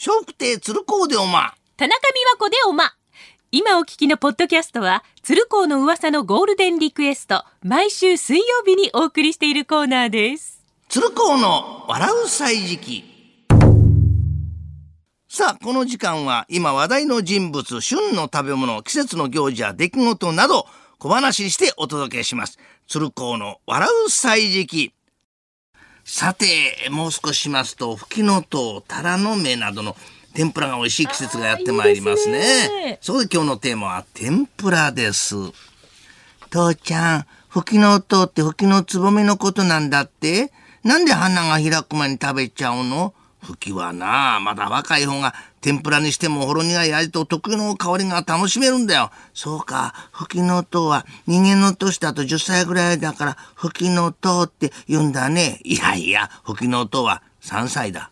笑福亭鶴光でおま。田中美和子でおま。今お聞きのポッドキャストは、鶴光の噂のゴールデンリクエスト、毎週水曜日にお送りしているコーナーです。鶴光の笑う歳時記。さあ、この時間は今話題の人物、旬の食べ物、季節の行事や出来事など小話にしてお届けします。鶴光の笑う歳時記。さて、もう少ししますと、ふきのとう、たらの芽などの天ぷらが美味しい季節がやってまいりますね。いいすねそこで今日のテーマは天ぷらです。父ちゃん、ふきのとうって吹きのつぼみのことなんだって？なんで花が開く前に食べちゃうの？ふきはなあ、まだ若い方が天ぷらにしてもほろ苦い味と特有の香りが楽しめるんだよ。そうか、ふきのとうは人間の年だと10歳ぐらいだから、ふきのとうって言うんだね。いやいや、ふきのとうは3歳だ。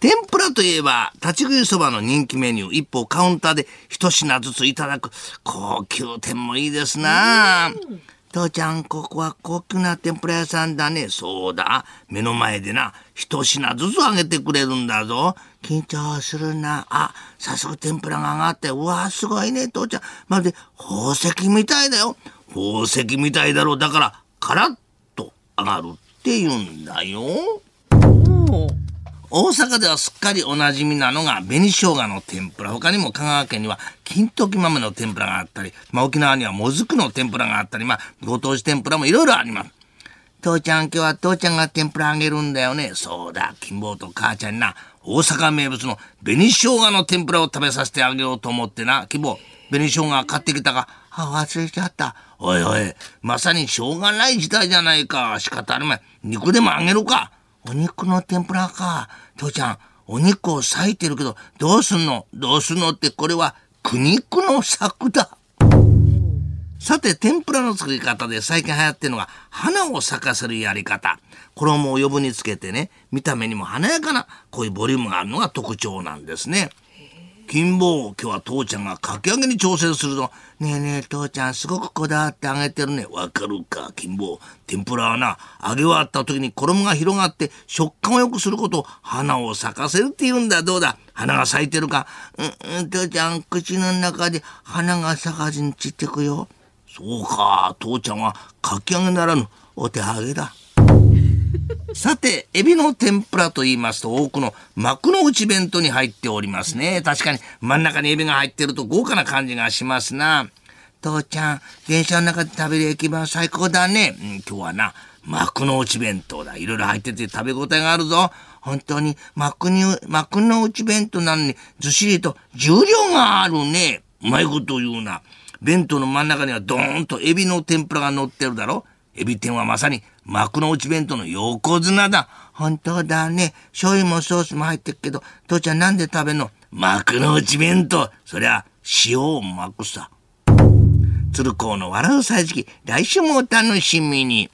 天ぷらといえば、立ち食いそばの人気メニュー、一方カウンターで一品ずついただく高級店もいいですなあ。父ちゃん、ここは高級な天ぷら屋さんだね。そうだ。目の前でな、一品ずつあげてくれるんだぞ。緊張するな。あ、早速天ぷらが上がって、うわすごいね、父ちゃん。まるで宝石みたいだよ。宝石みたいだろう。だから、カラッと上がるって言うんだよ。大阪ではすっかりおなじみなのが紅生姜の天ぷら。他にも香川県には金時豆の天ぷらがあったり、まあ、沖縄にはもずくの天ぷらがあったり、まあ、ご当地天ぷらもいろいろあります。父ちゃん今日は父ちゃんが天ぷらあげるんだよね。そうだ、金坊と母ちゃんにな、大阪名物の紅生姜の天ぷらを食べさせてあげようと思ってな、金坊、紅生姜買ってきたが、あ、忘れちゃった。おいおい、まさにしょうがない時代じゃないか。仕方あるまい。肉でもあげるか。お肉の天ぷらか。父ちゃん、お肉を裂いてるけど、どうすんの？どうすんのって、これは苦肉の策だ。さて、天ぷらの作り方で最近流行ってるのが、花を咲かせるやり方。衣を余分につけてね、見た目にも華やかな、こういうボリュームがあるのが特徴なんですね。金坊、今日は父ちゃんがかき揚げに挑戦するの。ねえねえ、父ちゃん、すごくこだわってあげてるね。わかるか、金坊。天ぷらはな、揚げ終わった時に衣が広がって食感を良くすることを花を咲かせるって言うんだ。どうだ？花が咲いてるか？うん、うん、父ちゃん、口の中で花が咲かずに散ってくよ。そうか、父ちゃんはかき揚げならぬお手上げだ。さて、エビの天ぷらと言いますと多くの幕の内弁当に入っておりますね。確かに真ん中にエビが入ってると豪華な感じがしますな。父ちゃん、電車の中で食べる駅番最高だね。うん、今日はな、幕の内弁当だ。いろいろ入ってて食べ応えがあるぞ。本当に幕に、幕の内弁当なのにずっしりと重量があるね。うまいこと言うな。弁当の真ん中にはドーンとエビの天ぷらが乗ってるだろエビ天はまさに幕の内弁当の横綱だ。本当だね。醤油もソースも入ってるけど、父ちゃんなんで食べんの？幕の内弁当。そりゃ、塩を巻くさ。鶴光の笑う歳時期、来週もお楽しみに。